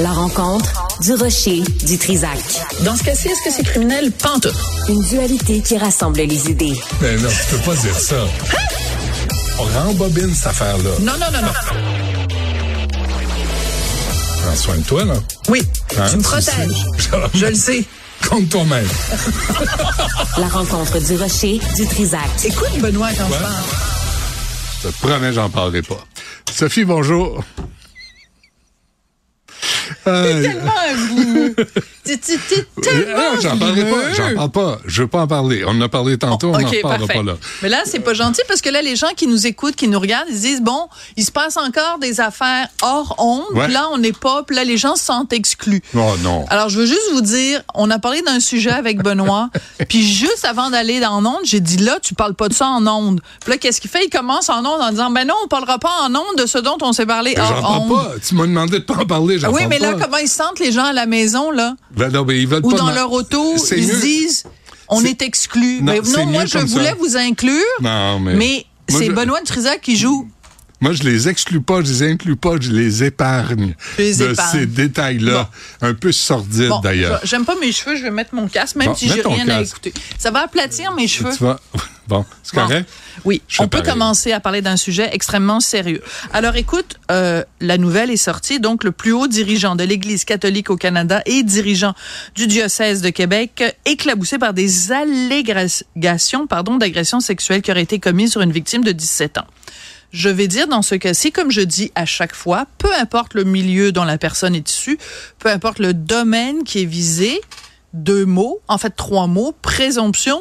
La rencontre du rocher du Trisac. Dans ce cas-ci, est-ce que c'est criminel? Pantoute. Une dualité qui rassemble les idées. Mais non, tu peux pas dire ça. On rembobine cette affaire-là. Non, non, non, non. Prends soin de toi, là. Oui, Hein, tu me protèges. Je le sais. Compte toi-même. La rencontre du rocher du Trisac. Écoute, Benoît, quand je parle. Je te promets, j'en parlerai pas. Sophie, bonjour. Euh, Tellement un Euh, j'en parlerai pas. J'en parle pas. Je veux pas en parler. On en a parlé tantôt. on n'en parfait. pas là. Mais là, c'est pas gentil parce que là, les gens qui nous écoutent, qui nous regardent, ils se disent, bon, il se passe encore des affaires hors onde. Là, on n'est pas. Puis là, les gens se sentent exclus. Oh non. Alors, je veux juste vous dire, on a parlé d'un sujet avec Benoît, puis juste avant d'aller dans onde, j'ai dit là, tu parles pas de ça en onde. Puis là, qu'est-ce qu'il fait? Il commence en onde en disant, ben non, on parlera pas en onde de ce dont on s'est parlé J'en hors parle onde. pas. Tu m'as demandé de pas en parler. J'en Oui, parle mais là, comment ils se sentent les gens à la maison, là? Ben non, mais ils veulent Ou pas dans ma- leur auto, ils mieux. disent, on est exclus. Non, Mais non, moi, je voulais ça. vous inclure, Non, mais. mais c'est je- Benoît de Trisac qui joue. Moi, je les exclus pas, je les inclus pas, je les épargne les de épargnes. ces détails-là, un peu sordides Bon, d'ailleurs. j'aime pas mes cheveux, je vais mettre mon casque, même Bon, si j'ai rien à écouter. Ça va aplatir mes cheveux? Tu vas... Bon, c'est Bon. correct? Oui, on peut pareil. commencer à parler d'un sujet extrêmement sérieux. Alors écoute, euh, la nouvelle est sortie, donc le plus haut dirigeant de l'Église catholique au Canada et dirigeant du diocèse de Québec, éclaboussé par des allégations pardon, d'agression sexuelle qui auraient été commises sur une victime de 17 ans. Je vais dire dans ce cas-ci, comme je dis à chaque fois, peu importe le milieu dont la personne est issue, peu importe le domaine qui est visé, deux mots, en fait trois mots, présomption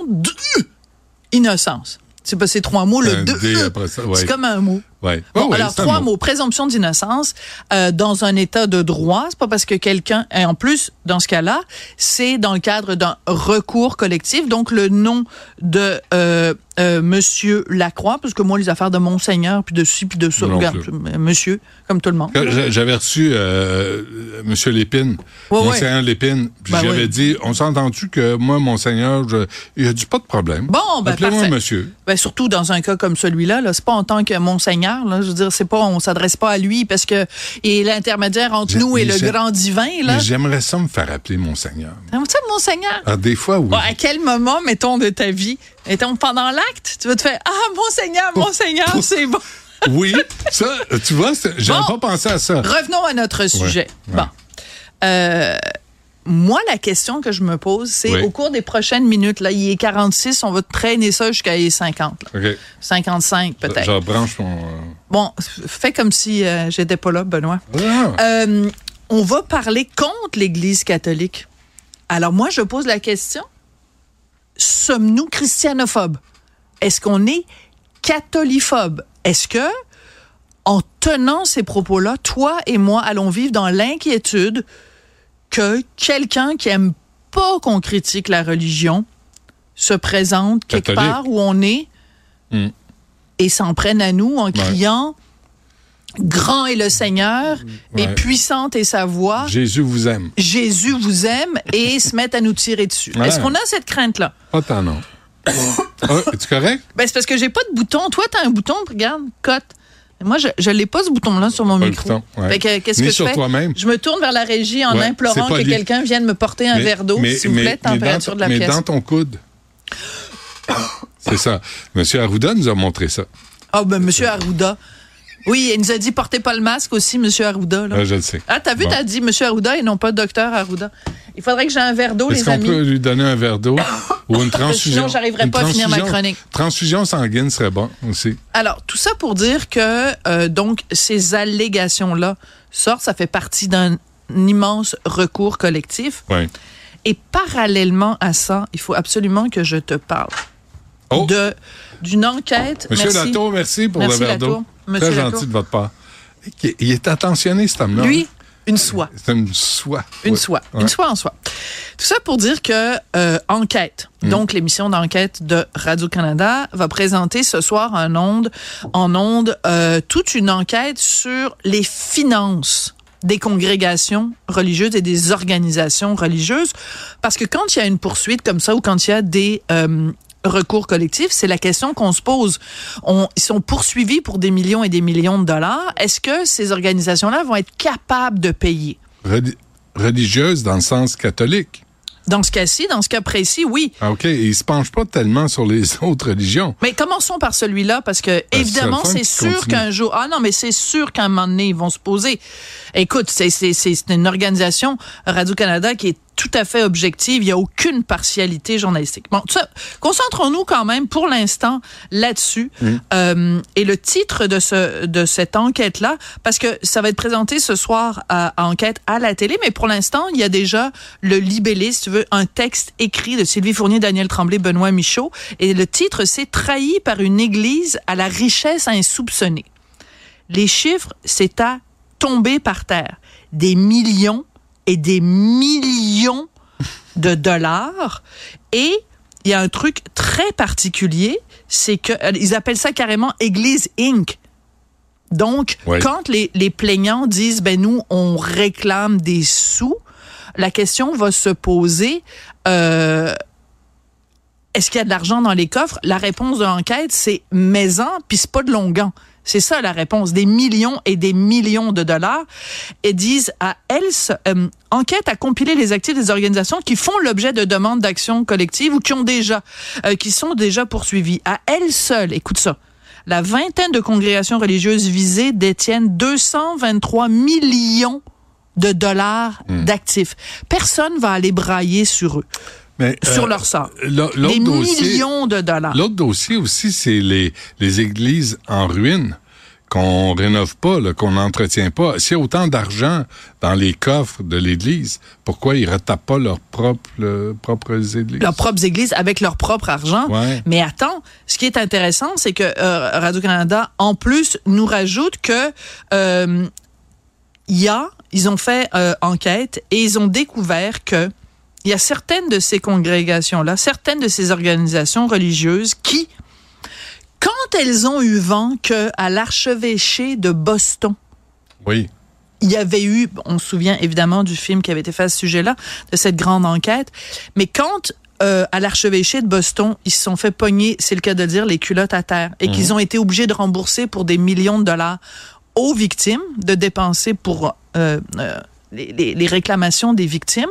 d'innocence. C'est pas ces trois mots, le Un de. D après ça, ouais. C'est comme un mot. Ouais. Bon, Oh, ouais, alors trois mot. mots. Présomption d'innocence euh, dans un état de droit. C'est pas parce que quelqu'un. Et en plus, dans ce cas-là, c'est dans le cadre d'un recours collectif. Donc le nom de euh, euh, Monsieur Lacroix, parce que moi les affaires de Monseigneur puis de ci puis de ça, regarde, plus. euh, Monsieur, comme tout le monde. J'avais reçu euh, Monsieur Lépine, Ouais, Monseigneur Lépine, puis Ben j'avais oui. dit, on s'est entendu que moi, Monseigneur, je... il a dit pas de problème. Bon, ben Appelez-moi monsieur. Ben, surtout dans un cas comme celui-là, là, c'est pas en tant que monseigneur, là, je veux dire, c'est pas, on s'adresse pas à lui parce que il est l'intermédiaire entre nous et le grand divin, là. Mais j'aimerais ça me faire appeler Monseigneur. Tu sais, monseigneur? Ah, des fois, oui. Bon, à quel moment, mettons, de ta vie, mettons, pendant l'acte, tu vas te faire, ah, monseigneur, monseigneur, c'est bon. Oui, ça, tu vois, j'avais Bon. pas pensé à ça. Revenons à notre sujet. ouais. Bon. Euh, moi, la question que je me pose, c'est Oui. au cours des prochaines minutes, là, il est 46, on va traîner ça jusqu'à les 50, là. OK. 55 Je, peut-être. je rebranche mon... Bon, fais comme si euh, j'étais pas là, Benoît. Ah, Euh, on va parler contre l'Église catholique. Alors moi, je pose la question, sommes-nous christianophobes? Est-ce qu'on est catholiphobe? Est-ce que, en tenant ces propos-là, toi et moi allons vivre dans l'inquiétude que quelqu'un qui aime pas qu'on critique la religion se présente quelque part où on est Hmm. et s'en prenne à nous en criant Grand est le Seigneur et Ouais. puissante est sa voix. Jésus vous aime. Jésus vous aime et se mettent à nous tirer dessus. Ouais. Est-ce qu'on a cette crainte-là? Pas tant, non. ah, es-tu correct? Ben, c'est parce que j'ai pas de bouton. Toi, t'as un bouton, regarde, cote. Moi, je, je l'ai pas ce bouton-là sur mon Pas micro. ouais. Que, qu'est-ce que je sur fais? toi-même. Je me tourne vers la régie en Ouais, implorant que quelqu'un vienne me porter un Mais- verre d'eau, mais- s'il vous mais- plaît, mais température dans, de la mais pièce. dans ton coude. C'est ça. Monsieur Arruda nous a montré ça. Ah, ben, Monsieur Arruda. Oui, il nous a dit portez pas le masque aussi, Monsieur Arruda. Là. Ah, je le sais. Ah, t'as vu, Bon. t'as dit Monsieur Arruda et non pas Docteur Arruda. Il faudrait que j'ai un verre d'eau, Est-ce les qu'on amis. peut lui donner un verre d'eau ou une transfusion? Sinon, j'arriverai pas à finir ma chronique. Transfusion sanguine serait bon aussi. Alors, tout ça pour dire que, euh, donc, ces allégations-là sortent, ça fait partie d'un immense recours collectif. Oui. Et parallèlement à ça, il faut absolument que je te parle Oh, de d'une enquête. Monsieur merci. Latour, merci pour Merci, le verre d'eau. Monsieur Très Latour. gentil de votre part. Il- est attentionné, cet homme-là. Lui, une soie. C'est une soie. Une soie. Ouais. Une soie en soi. Tout ça pour dire que euh, Enquête, Mm. donc l'émission d'enquête de Radio-Canada, va présenter ce soir en onde, en onde euh, toute une enquête sur les finances des congrégations religieuses et des organisations religieuses. Parce que quand il y a une poursuite comme ça ou quand il y a des euh, recours collectifs, c'est la question qu'on se pose. On, ils sont poursuivis pour des millions et des millions de dollars. Est-ce que ces organisations-là vont être capables de payer? religieuse dans le sens catholique. Dans ce cas-ci, dans ce cas précis, oui. Ah, OK. Et il se penche pas tellement sur les autres religions. Mais commençons par celui-là, parce que, Ben, évidemment, c'est sûr qu'un jour, ah non, mais c'est sûr qu'à un moment donné, ils vont se poser. Écoute, c'est une organisation, Radio-Canada, qui est tout à fait objective. Il n'y a aucune partialité journalistique. Bon, concentrons-nous quand même pour l'instant là-dessus. Euh, et le titre de ce de cette enquête-là, parce que ça va être présenté ce soir à, à enquête à la télé, mais pour l'instant, il y a déjà le libellé, si tu veux, un texte écrit de Sylvie Fournier, Daniel Tremblay, Benoît Michaud. Et le titre, c'est Trahi par une église à la richesse insoupçonnée. Les chiffres, c'est à tomber par terre. Des millions et des millions de dollars. Et il y a un truc très particulier, c'est que euh, ils appellent ça carrément Église Inc. Donc, Ouais. quand les, les plaignants disent, ben nous, on réclame des sous, la question va se poser, euh, est-ce qu'il y a de l'argent dans les coffres? La réponse de l'enquête, c'est maison, puis c'est pas de longan. C'est ça la réponse, des millions et des millions de dollars. Et disent à elles, euh, enquête a compilé les actifs des organisations qui font l'objet de demandes d'action collective ou qui ont déjà, euh, qui sont déjà poursuivies. À elles seules, écoute ça, la vingtaine de congrégations religieuses visées détiennent 223 millions de dollars d'actifs. Personne va aller brailler sur eux, Mais, sur euh, leur sort. Des dossier, millions de dollars. l'autre dossier aussi, c'est les, les églises en ruine qu'on rénove pas, qu'on n'entretient pas. S'il y a autant d'argent dans les coffres de l'Église, pourquoi ils retapent pas leurs propres, euh, propres églises? leurs propres églises avec leur propre argent. Ouais. Mais attends, ce qui est intéressant, c'est que euh, Radio-Canada, en plus, nous rajoute que euh, il y a, ils ont fait enquête et ils ont découvert que il y a certaines de ces congrégations-là, certaines de ces organisations religieuses qui, quand elles ont eu vent que à l'archevêché de Boston, Oui. il y avait eu, on se souvient évidemment du film qui avait été fait à ce sujet-là, de cette grande enquête, mais quand euh, à l'archevêché de Boston, ils se sont fait pogner, c'est le cas de le dire, les culottes à terre, et qu'ils ont été obligés de rembourser pour des millions de dollars aux victimes, de dépenser pour euh, euh, les, les- les réclamations des victimes.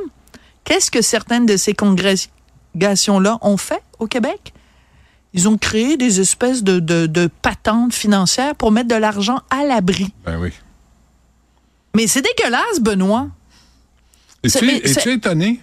Qu'est-ce que certaines de ces congrégations-là ont fait au Québec? Ils ont créé des espèces de, de, de patentes financières pour mettre de l'argent à l'abri. Ben oui. Mais c'est dégueulasse, Benoît. Es-tu étonné?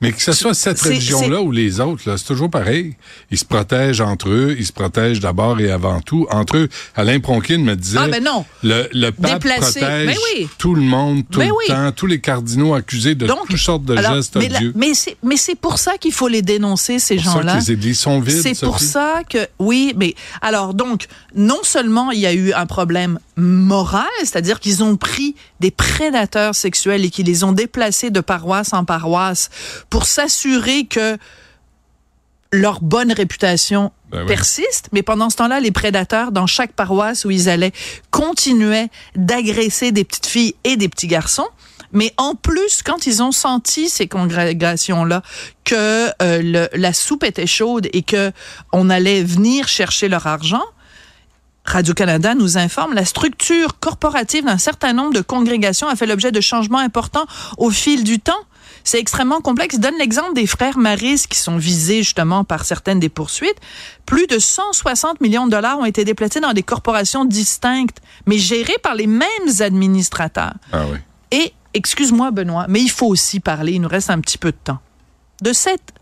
Mais que ce soit cette religion-là ou les autres, là, c'est toujours pareil. Ils se protègent entre eux, ils se protègent d'abord et avant tout. Entre eux, Alain Pronkin me disait, Ah, ben non. le, le pape Déplacé. protège Ben oui. tout le monde, tout Ben le oui. temps, tous les cardinaux accusés de Donc, toutes sortes de alors, gestes mais, odieux. mais c'est mais c'est pour ça qu'il faut les dénoncer ces C'est pour ça gens-là. que les églises sont vides, C'est pour ça que oui, mais alors donc non seulement il y a eu un problème moral, c'est-à-dire qu'ils ont pris des prédateurs sexuels et qu'ils les ont déplacés de paroisse en paroisse pour s'assurer que leur bonne réputation Ben oui. persiste, mais pendant ce temps-là, les prédateurs, dans chaque paroisse où ils allaient, continuaient d'agresser des petites filles et des petits garçons. Mais en plus, quand ils ont senti ces congrégations-là que euh, le- la soupe était chaude et que on allait venir chercher leur argent, Radio-Canada nous informe, la structure corporative d'un certain nombre de congrégations a fait l'objet de changements importants au fil du temps. C'est extrêmement complexe. Donne l'exemple des frères Maris qui sont visés justement par certaines des poursuites. Plus de 160 millions de dollars ont été déplacés dans des corporations distinctes, mais gérées par les mêmes administrateurs. Ah oui. Et, excuse-moi Benoît, mais il faut aussi parler, il nous reste un petit peu de temps, de cette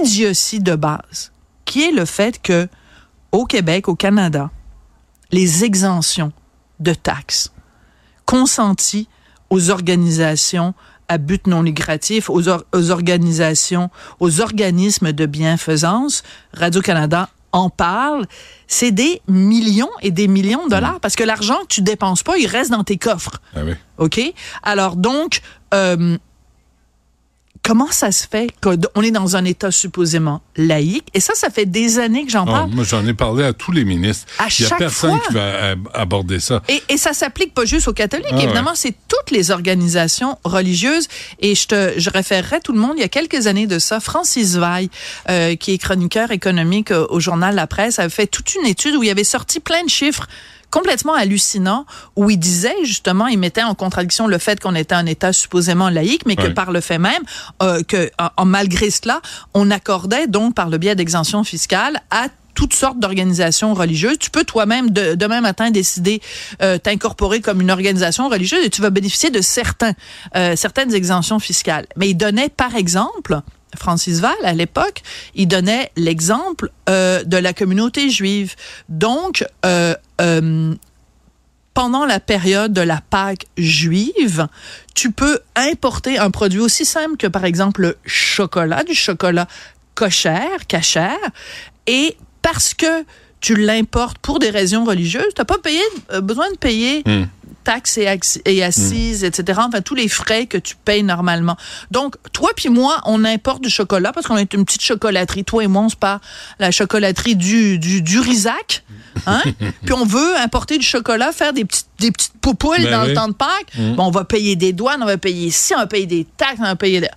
idiotie de base, qui est le fait que au Québec, au Canada, les exemptions de taxes consenties aux organisations à but non lucratif, aux, or- aux organisations, aux organismes de bienfaisance, Radio-Canada en parle, c'est des millions et des millions de dollars parce que l'argent que tu dépenses pas, il reste dans tes coffres. Ah oui. OK? Alors donc, euh, comment ça se fait qu'on est dans un État supposément laïque? Et ça, ça fait des années que j'en parle. moi, j'en ai parlé à tous les ministres. À Il y a personne fois. qui va ab- aborder ça. Et, et ça s'applique pas juste aux catholiques, Ah, évidemment, c'est toutes les organisations religieuses. Et je te, je référerais tout le monde. Il y a quelques années de ça, Francis Veil, euh, qui est chroniqueur économique euh, au journal La Presse, avait fait toute une étude où il avait sorti plein de chiffres complètement hallucinant où il disait justement, il mettait en contradiction le fait qu'on était un État supposément laïque, mais que par le fait même, euh, que en- en- malgré cela, on accordait donc par le biais d'exemptions fiscales à toutes sortes d'organisations religieuses. Tu peux toi-même de, demain matin décider euh, t'incorporer comme une organisation religieuse et tu vas bénéficier de certains euh, certaines exemptions fiscales. Mais il donnait par exemple Francis Val, à l'époque, il donnait l'exemple euh, de la communauté juive. Donc, euh, euh, pendant la période de la Pâque juive, tu peux importer un produit aussi simple que, par exemple, le chocolat, du chocolat cochère, cachère, et parce que tu l'importes pour des raisons religieuses, tu n'as pas besoin de payer Hmm. Taxes et, assises, etc. Enfin, tous les frais que tu payes normalement. Donc, toi puis moi, on importe du chocolat parce qu'on est une petite chocolaterie. Toi et moi, on se part la chocolaterie du, du, du Risac. Hein? puis on veut importer du chocolat, faire des petites, des petites poupoules Ben dans oui. le temps de Pâques. Bon, on va payer des douanes, on va payer ici, on va payer des taxes, on va payer des...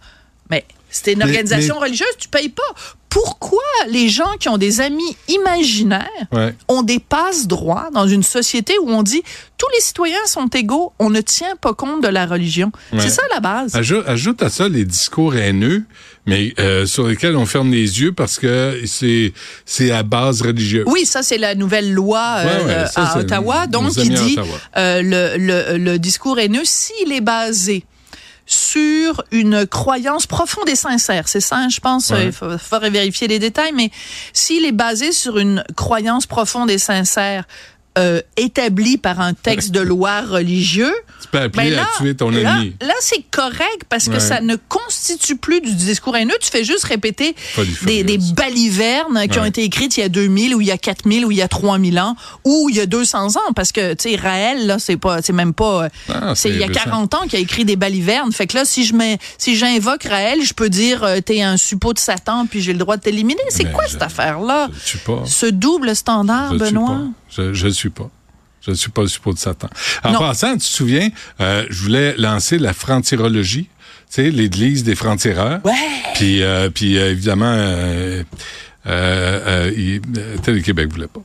Mais c'était une Mais- organisation mais- religieuse, tu payes pas. Pourquoi les gens qui ont des amis imaginaires Ouais. on des passe-droits dans une société où on dit tous les citoyens sont égaux, on ne tient pas compte de la religion? Ouais. C'est ça la base. Ajoute, ajoute à ça les discours haineux, mais euh, sur lesquels on ferme les yeux parce que c'est c'est à base religieuse. Oui, ça c'est la nouvelle loi euh, Ouais, ouais, ça, à c'est Ottawa, donc qui dit euh, le, le, le discours haineux s'il est basé sur une croyance profonde et sincère. C'est ça, je pense. Ouais. Il faut- faudrait vérifier les détails, mais s'il est basé sur une croyance profonde et sincère euh, établie par un texte de loi religieux, Tu peux appeler Ben là, à tuer ton là, ennemi. là, c'est correct parce que Ouais. ça ne constitue plus du discours haineux. Tu fais juste répéter des, balivernes qui Ouais. ont été écrites il y a 2000 ou il y a 4000 ou il y a 3000 ans ou il y a 200 ans parce que tu sais Raël là c'est pas c'est même pas euh, Ah, c'est il y a récent. 40 ans qu'il a écrit des balivernes fait que là si je mets si j'invoque Raël je peux dire euh, t'es un suppôt de Satan puis j'ai le droit de t'éliminer c'est Mais quoi cette affaire là Je suis pas. ce double standard Benoît? Je, je suis pas. Je ne suis pas le suppôt de Satan. En Non. passant, tu te souviens, euh, je voulais lancer la franc-tirologie, tu sais, l'église des francs-tireurs. ouais Puis, euh, puis euh, évidemment, euh, euh, euh, il- euh, Télé-Québec voulait pas.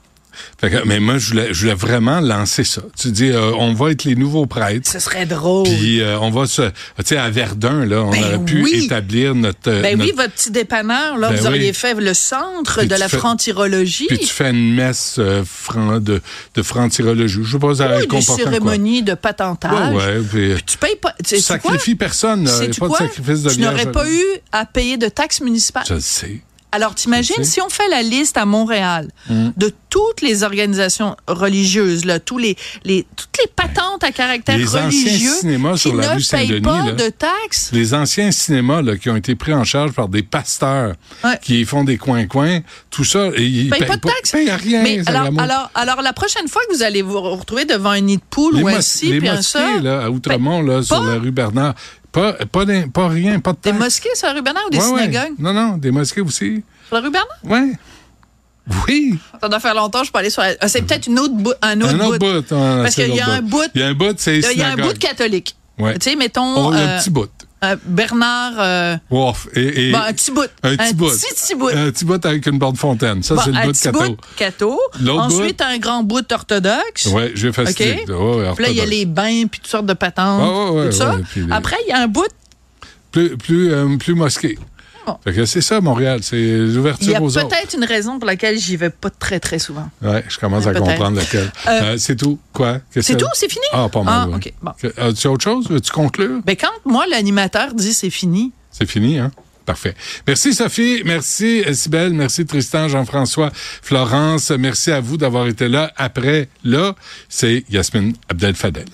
Fait que, mais moi, je voulais, je voulais vraiment lancer ça. Tu dis, euh, on va être les nouveaux prêtres. ce serait drôle Puis euh, on va se, tu sais, à Verdun là, on Ben aurait pu oui. établir notre. Ben oui, votre petit dépanneur, là, Ben vous auriez fait le centre Puis de la fais- franc-tirologie. Puis tu fais une messe euh, franc de de franc-tirologie. Je sais pas, ça Oui, cérémonies de patentage. Ouais, ouais. Puis, Tu payes pas. Tu sais quoi? sacrifie personne. là. Il a pas de quoi? sacrifice de Tu n'aurais pas eu à payer de taxes municipales. Je le sais. Alors, t'imagines, si on fait la liste à Montréal Mm. de toutes les organisations religieuses, là, tous les, les, toutes les patentes à caractère Les anciens religieux cinémas qui sur la ne rue payent pas là. de taxes? Les anciens cinémas là, qui ont été pris en charge par des pasteurs Ouais. qui font des coins-coins, tout ça, et ils Payent pas de taxes. payent rien. Mais alors, alors, alors, la prochaine fois que vous allez vous retrouver devant un nid de poule les, ou un ci, puis un ça, là, à Outremont, là, sur la rue Bernard, pas, pas, pas rien, pas de des mosquées sur la rue Bernard ou des Ouais, ouais. synagogues? Non, non, des mosquées aussi. Sur la rue Bernard? Ouais. Oui. Ça doit faire longtemps, je peux aller sur la... Ah, C'est peut-être une autre bout, un autre un autre bout. bout. hein, Parce qu'il y a un bout- Il y a un bout, c'est Il y a un bout de catholique. Ouais. Tu sais, mettons le euh, petit bout. Euh, Bernard... euh. Et, et bon, un petit bout. un petit bout. Un petit bout avec une borne fontaine. Ça, Bon, c'est le bout de bout catho. L'autre Ensuite, un grand bout orthodoxe. Ouais, j'ai fait OK. Ouais, ouais, Puis là, il y a les bains, puis toutes sortes de patentes. Ah, ouais, ouais, tout ça. ouais, les- Après, il y a un bout. Plus, plus, euh, plus mosquée. Bon. C'est ça, Montréal. C'est Il y l'ouverture a aux autres. peut-être une raison pour laquelle j'y vais pas très, très souvent. Ouais, je commence à comprendre lequel. Euh, Euh, c'est tout. Quoi? C'est tout? C'est fini? Ah, pas mal. Ah, ouais. OK. Bon. Que- As-tu autre chose? Veux-tu conclure? Ben, quand moi, l'animateur dit c'est fini, C'est fini, hein? Parfait. Merci Sophie, merci Sybelle, merci Tristan, Jean-François, Florence, merci à vous d'avoir été là. Après, là, c'est Yasmine Abdel-Fadel.